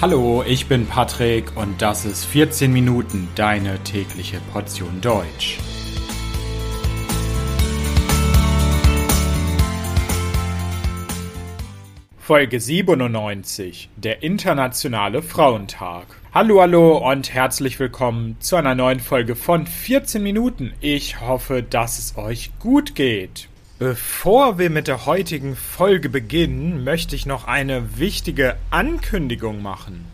Hallo, ich bin Patrick und das ist 14 Minuten deine tägliche Portion Deutsch. Folge 97, der Internationale Frauentag. Hallo, hallo und herzlich willkommen zu einer neuen Folge von 14 Minuten. Ich hoffe, dass es euch gut geht. Bevor wir mit der heutigen Folge beginnen, möchte ich noch eine wichtige Ankündigung machen.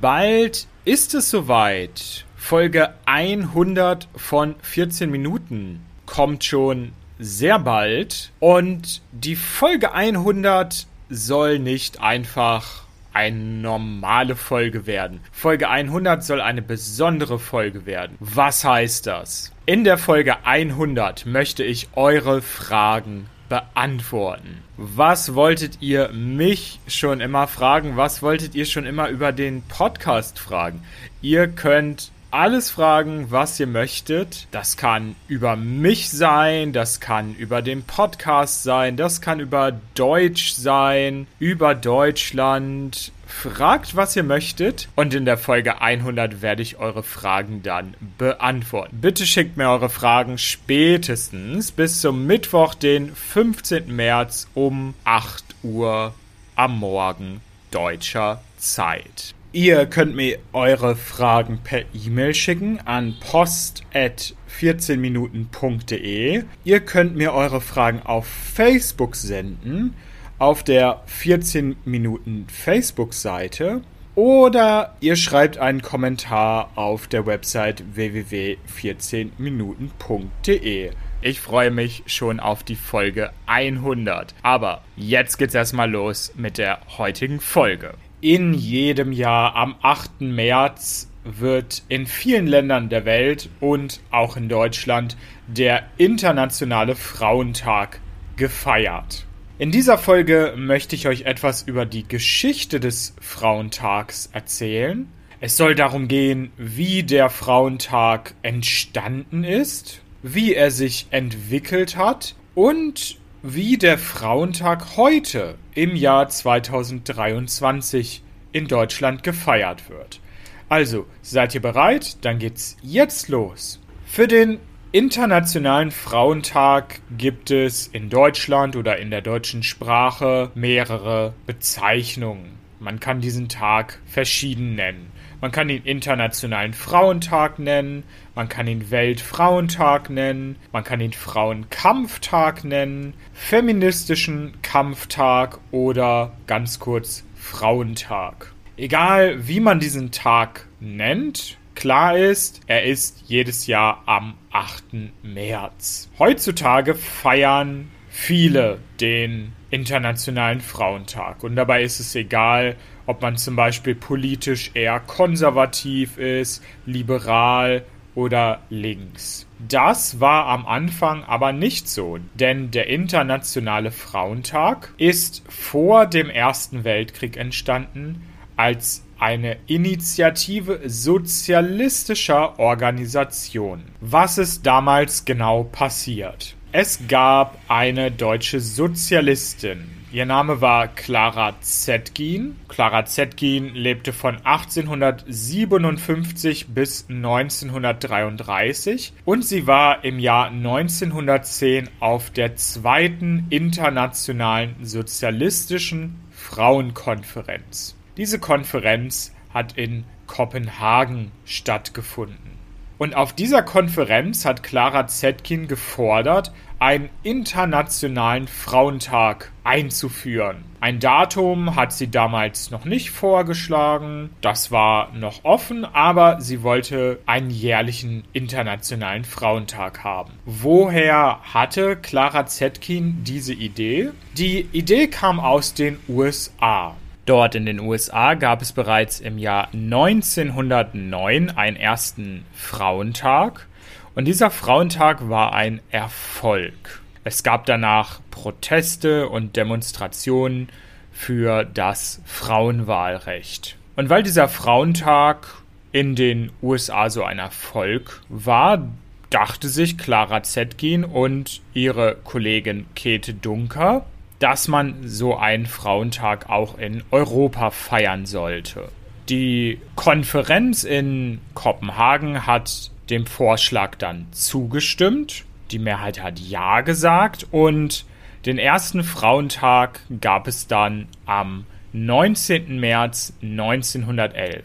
Bald ist es soweit. Folge 100 von 14 Minuten kommt schon sehr bald. Und die Folge 100 soll nicht einfach eine normale Folge werden. Folge 100 soll eine besondere Folge werden. Was heißt das? In der Folge 100 möchte ich eure Fragen beantworten. Was wolltet ihr mich schon immer fragen? Was wolltet ihr schon immer über den Podcast fragen? Ihr könnt alles fragen, was ihr möchtet. Das kann über mich sein, das kann über den Podcast sein, das kann über Deutsch sein, über Deutschland. Fragt, was ihr möchtet und in der Folge 100 werde ich eure Fragen dann beantworten. Bitte schickt mir eure Fragen spätestens bis zum Mittwoch, den 15. März um 8 Uhr am Morgen deutscher Zeit. Ihr könnt mir eure Fragen per E-Mail schicken an post.14minuten.de. Ihr könnt mir eure Fragen auf Facebook senden, auf der 14 Minuten Facebook-Seite. Oder ihr schreibt einen Kommentar auf der Website www.14minuten.de. Ich freue mich schon auf die Folge 100. Aber jetzt geht's erstmal los mit der heutigen Folge in jedem Jahr am 8. März wird in vielen Ländern der Welt und auch in Deutschland der Internationale Frauentag gefeiert. In dieser Folge möchte ich euch etwas über die Geschichte des Frauentags erzählen. Es soll darum gehen, wie der Frauentag entstanden ist, wie er sich entwickelt hat und wie der Frauentag heute im Jahr 2023 in Deutschland gefeiert wird. Also, seid ihr bereit? Dann geht's jetzt los. Für den Internationalen Frauentag gibt es in Deutschland oder in der deutschen Sprache mehrere Bezeichnungen. Man kann diesen Tag verschieden nennen. Man kann ihn Internationalen Frauentag nennen, man kann ihn Weltfrauentag nennen, man kann ihn Frauenkampftag nennen, feministischen Kampftag oder ganz kurz Frauentag. Egal wie man diesen Tag nennt, klar ist, er ist jedes Jahr am 8. März. Heutzutage feiern viele den Internationalen Frauentag. Und dabei ist es egal, ob man zum Beispiel politisch eher konservativ ist, liberal oder links. Das war am Anfang aber nicht so, denn der Internationale Frauentag ist vor dem Ersten Weltkrieg entstanden als eine Initiative sozialistischer Organisation. Was ist damals genau passiert? Es gab eine deutsche Sozialistin. Ihr Name war Clara Zetkin. Clara Zetkin lebte von 1857 bis 1933 und sie war im Jahr 1910 auf der zweiten internationalen sozialistischen Frauenkonferenz. Diese Konferenz hat in Kopenhagen stattgefunden. Und auf dieser Konferenz hat Clara Zetkin gefordert, einen internationalen Frauentag einzuführen. Ein Datum hat sie damals noch nicht vorgeschlagen, das war noch offen, aber sie wollte einen jährlichen internationalen Frauentag haben. Woher hatte Clara Zetkin diese Idee? Die Idee kam aus den USA. Dort in den USA gab es bereits im Jahr 1909 einen ersten Frauentag und dieser Frauentag war ein Erfolg. Es gab danach Proteste und Demonstrationen für das Frauenwahlrecht. Und weil dieser Frauentag in den USA so ein Erfolg war, dachte sich Clara Zetkin und ihre Kollegin Käthe Dunker, dass man so einen Frauentag auch in Europa feiern sollte. Die Konferenz in Kopenhagen hat dem Vorschlag dann zugestimmt. Die Mehrheit hat Ja gesagt und den ersten Frauentag gab es dann am 19. März 1911.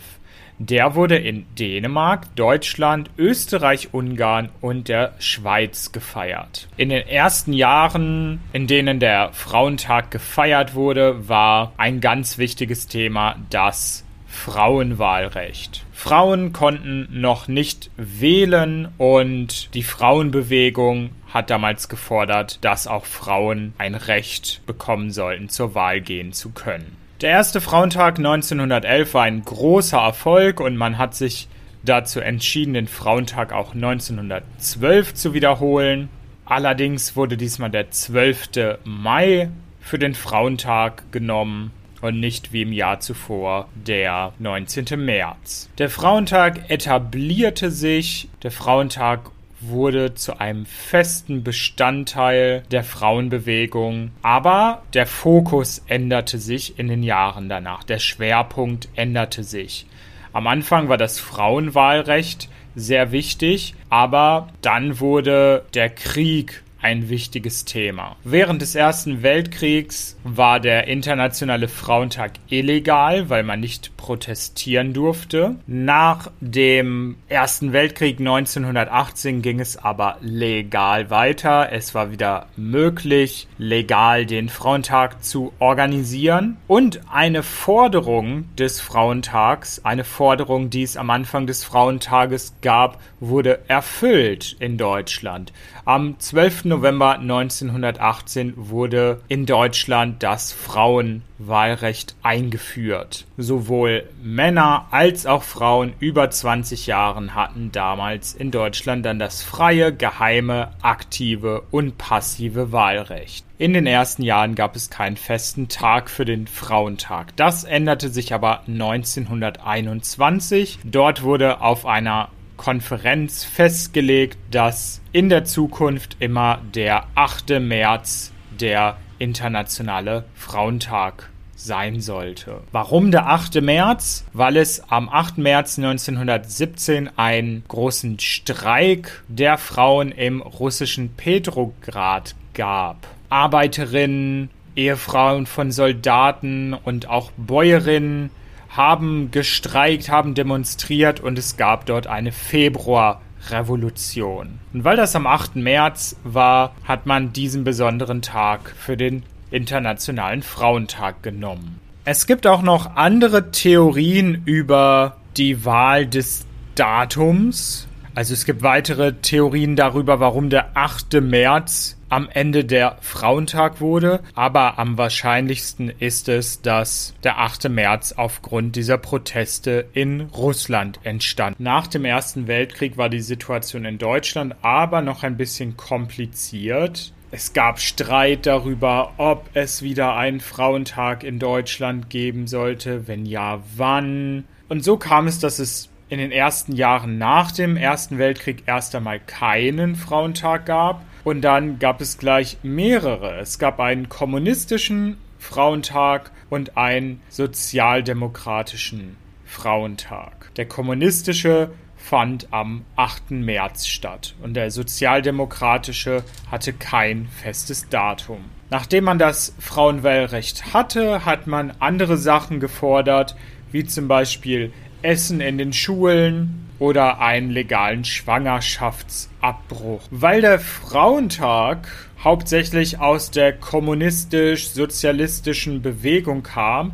Der wurde in Dänemark, Deutschland, Österreich, Ungarn und der Schweiz gefeiert. In den ersten Jahren, in denen der Frauentag gefeiert wurde, war ein ganz wichtiges Thema das Frauenwahlrecht. Frauen konnten noch nicht wählen und die Frauenbewegung hat damals gefordert, dass auch Frauen ein Recht bekommen sollten, zur Wahl gehen zu können. Der erste Frauentag 1911 war ein großer Erfolg und man hat sich dazu entschieden, den Frauentag auch 1912 zu wiederholen. Allerdings wurde diesmal der 12. Mai für den Frauentag genommen und nicht wie im Jahr zuvor der 19. März. Der Frauentag etablierte sich, der Frauentag wurde zu einem festen Bestandteil der Frauenbewegung, aber der Fokus änderte sich in den Jahren danach, der Schwerpunkt änderte sich. Am Anfang war das Frauenwahlrecht sehr wichtig, aber dann wurde der Krieg ein wichtiges Thema. Während des Ersten Weltkriegs war der Internationale Frauentag illegal, weil man nicht protestieren durfte. Nach dem Ersten Weltkrieg 1918 ging es aber legal weiter. Es war wieder möglich, legal den Frauentag zu organisieren. Und eine Forderung des Frauentags, eine Forderung, die es am Anfang des Frauentages gab, wurde erfüllt in Deutschland. Am 12. November 1918 wurde in Deutschland das Frauenwahlrecht eingeführt. Sowohl Männer als auch Frauen über 20 Jahren hatten damals in Deutschland dann das freie, geheime, aktive und passive Wahlrecht. In den ersten Jahren gab es keinen festen Tag für den Frauentag. Das änderte sich aber 1921. Dort wurde auf einer Konferenz festgelegt, dass in der Zukunft immer der 8. März der internationale Frauentag sein sollte. Warum der 8. März? Weil es am 8. März 1917 einen großen Streik der Frauen im russischen Petrograd gab. Arbeiterinnen, Ehefrauen von Soldaten und auch Bäuerinnen haben gestreikt, haben demonstriert und es gab dort eine Februarrevolution. Und weil das am 8. März war, hat man diesen besonderen Tag für den Internationalen Frauentag genommen. Es gibt auch noch andere Theorien über die Wahl des Datums. Also es gibt weitere Theorien darüber, warum der 8. März am Ende der Frauentag wurde, aber am wahrscheinlichsten ist es, dass der 8. März aufgrund dieser Proteste in Russland entstand. Nach dem Ersten Weltkrieg war die Situation in Deutschland aber noch ein bisschen kompliziert. Es gab Streit darüber, ob es wieder einen Frauentag in Deutschland geben sollte, wenn ja, wann. Und so kam es, dass es in den ersten Jahren nach dem Ersten Weltkrieg erst einmal keinen Frauentag gab und dann gab es gleich mehrere. Es gab einen kommunistischen Frauentag und einen sozialdemokratischen Frauentag. Der kommunistische fand am 8. März statt und der sozialdemokratische hatte kein festes Datum. Nachdem man das Frauenwahlrecht hatte, hat man andere Sachen gefordert, wie zum Beispiel Essen in den Schulen, oder einen legalen Schwangerschaftsabbruch. Weil der Frauentag hauptsächlich aus der kommunistisch-sozialistischen Bewegung kam,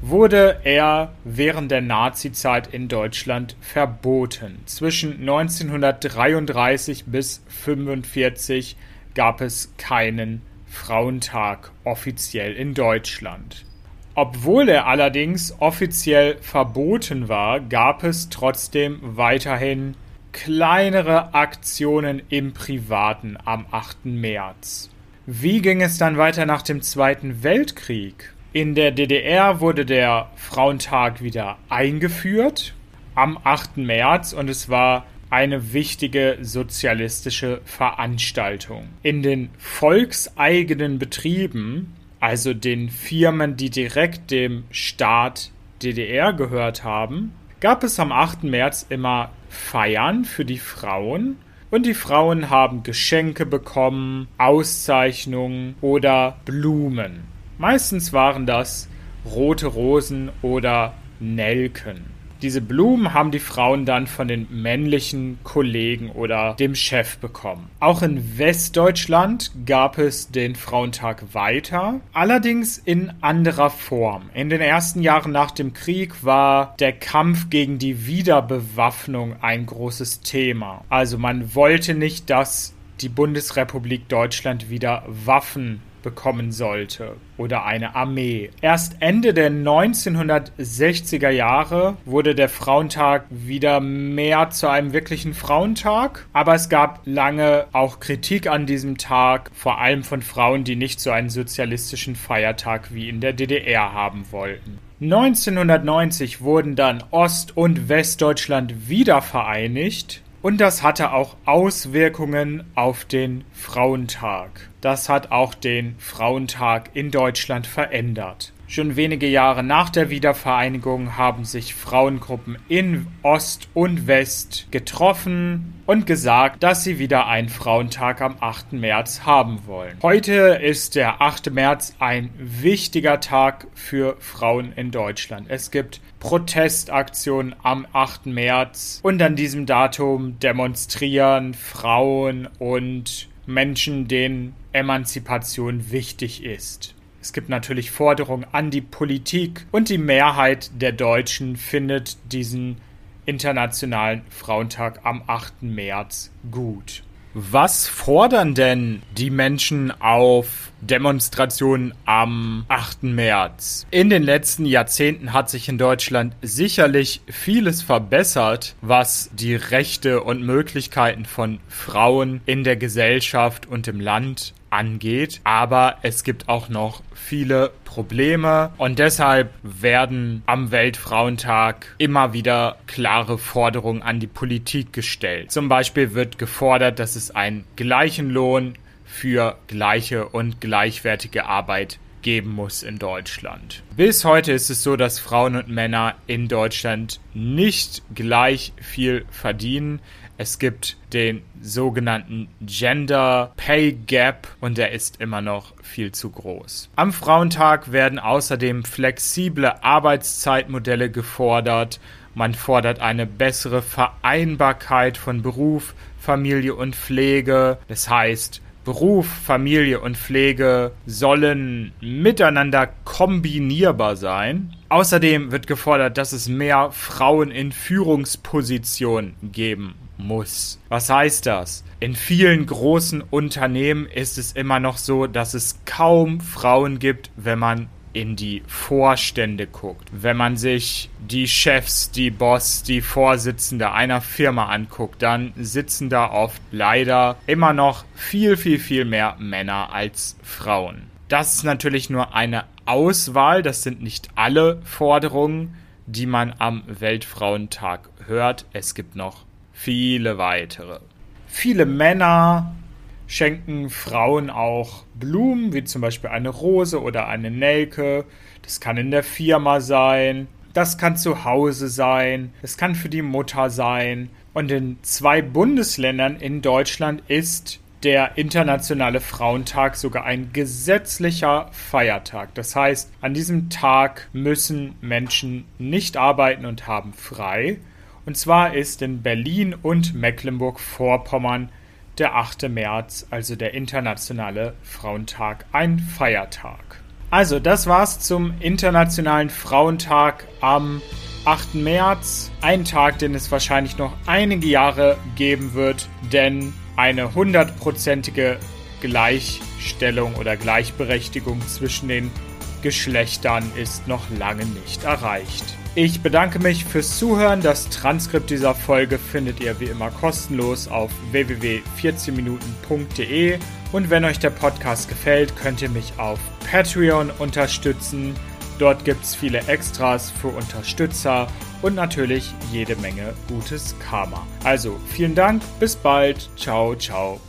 wurde er während der Nazizeit in Deutschland verboten. Zwischen 1933 bis 1945 gab es keinen Frauentag offiziell in Deutschland. Obwohl er allerdings offiziell verboten war, gab es trotzdem weiterhin kleinere Aktionen im Privaten am 8. März. Wie ging es dann weiter nach dem Zweiten Weltkrieg? In der DDR wurde der Frauentag wieder eingeführt am 8. März und es war eine wichtige sozialistische Veranstaltung. In den volkseigenen Betrieben also den Firmen, die direkt dem Staat DDR gehört haben, gab es am 8. März immer Feiern für die Frauen und die Frauen haben Geschenke bekommen, Auszeichnungen oder Blumen. Meistens waren das rote Rosen oder Nelken. Diese Blumen haben die Frauen dann von den männlichen Kollegen oder dem Chef bekommen. Auch in Westdeutschland gab es den Frauentag weiter, allerdings in anderer Form. In den ersten Jahren nach dem Krieg war der Kampf gegen die Wiederbewaffnung ein großes Thema. Also man wollte nicht, dass die Bundesrepublik Deutschland wieder Waffen bekommen sollte oder eine Armee. Erst Ende der 1960er Jahre wurde der Frauentag wieder mehr zu einem wirklichen Frauentag, aber es gab lange auch Kritik an diesem Tag, vor allem von Frauen, die nicht so einen sozialistischen Feiertag wie in der DDR haben wollten. 1990 wurden dann Ost- und Westdeutschland wieder vereinigt und das hatte auch Auswirkungen auf den Frauentag. Das hat auch den Frauentag in Deutschland verändert. Schon wenige Jahre nach der Wiedervereinigung haben sich Frauengruppen in Ost und West getroffen und gesagt, dass sie wieder einen Frauentag am 8. März haben wollen. Heute ist der 8. März ein wichtiger Tag für Frauen in Deutschland. Es gibt Protestaktionen am 8. März und an diesem Datum demonstrieren Frauen und Menschen, denen Emanzipation wichtig ist. Es gibt natürlich Forderungen an die Politik und die Mehrheit der Deutschen findet diesen Internationalen Frauentag am 8. März gut. Was fordern denn die Menschen auf Demonstrationen am 8. März? In den letzten Jahrzehnten hat sich in Deutschland sicherlich vieles verbessert, was die Rechte und Möglichkeiten von Frauen in der Gesellschaft und im Land angeht. Aber es gibt auch noch viele Probleme und deshalb werden am Weltfrauentag immer wieder klare Forderungen an die Politik gestellt. Zum Beispiel wird gefordert, dass es einen gleichen Lohn für gleiche und gleichwertige Arbeit geben muss in Deutschland. Bis heute ist es so, dass Frauen und Männer in Deutschland nicht gleich viel verdienen. Es gibt den sogenannten Gender Pay Gap und der ist immer noch viel zu groß. Am Frauentag werden außerdem flexible Arbeitszeitmodelle gefordert. Man fordert eine bessere Vereinbarkeit von Beruf, Familie und Pflege. Das heißt, Beruf, Familie und Pflege sollen miteinander kombinierbar sein. Außerdem wird gefordert, dass es mehr Frauen in Führungspositionen geben muss. Was heißt das? In vielen großen Unternehmen ist es immer noch so, dass es kaum Frauen gibt, wenn man in die Vorstände guckt, wenn man sich die Chefs, die Boss, die Vorsitzende einer Firma anguckt, dann sitzen da oft leider immer noch viel, viel, viel mehr Männer als Frauen. Das ist natürlich nur eine Auswahl, das sind nicht alle Forderungen, die man am Weltfrauentag hört. Es gibt noch viele weitere. Viele Männer schenken Frauen auch Blumen, wie zum Beispiel eine Rose oder eine Nelke. Das kann in der Firma sein, das kann zu Hause sein, es kann für die Mutter sein. Und in zwei Bundesländern in Deutschland ist der Internationale Frauentag sogar ein gesetzlicher Feiertag. Das heißt, an diesem Tag müssen Menschen nicht arbeiten und haben frei. Und zwar ist in Berlin und Mecklenburg-Vorpommern der 8. März, also der Internationale Frauentag, ein Feiertag. Also, das war's zum Internationalen Frauentag am 8. März. Ein Tag, den es wahrscheinlich noch einige Jahre geben wird, denn eine hundertprozentige Gleichstellung oder Gleichberechtigung zwischen den Geschlechtern ist noch lange nicht erreicht. Ich bedanke mich fürs Zuhören. Das Transkript dieser Folge findet ihr wie immer kostenlos auf www.14minuten.de. Und wenn euch der Podcast gefällt, könnt ihr mich auf Patreon unterstützen. Dort gibt es viele Extras für Unterstützer und natürlich jede Menge gutes Karma. Also vielen Dank, bis bald, ciao, ciao.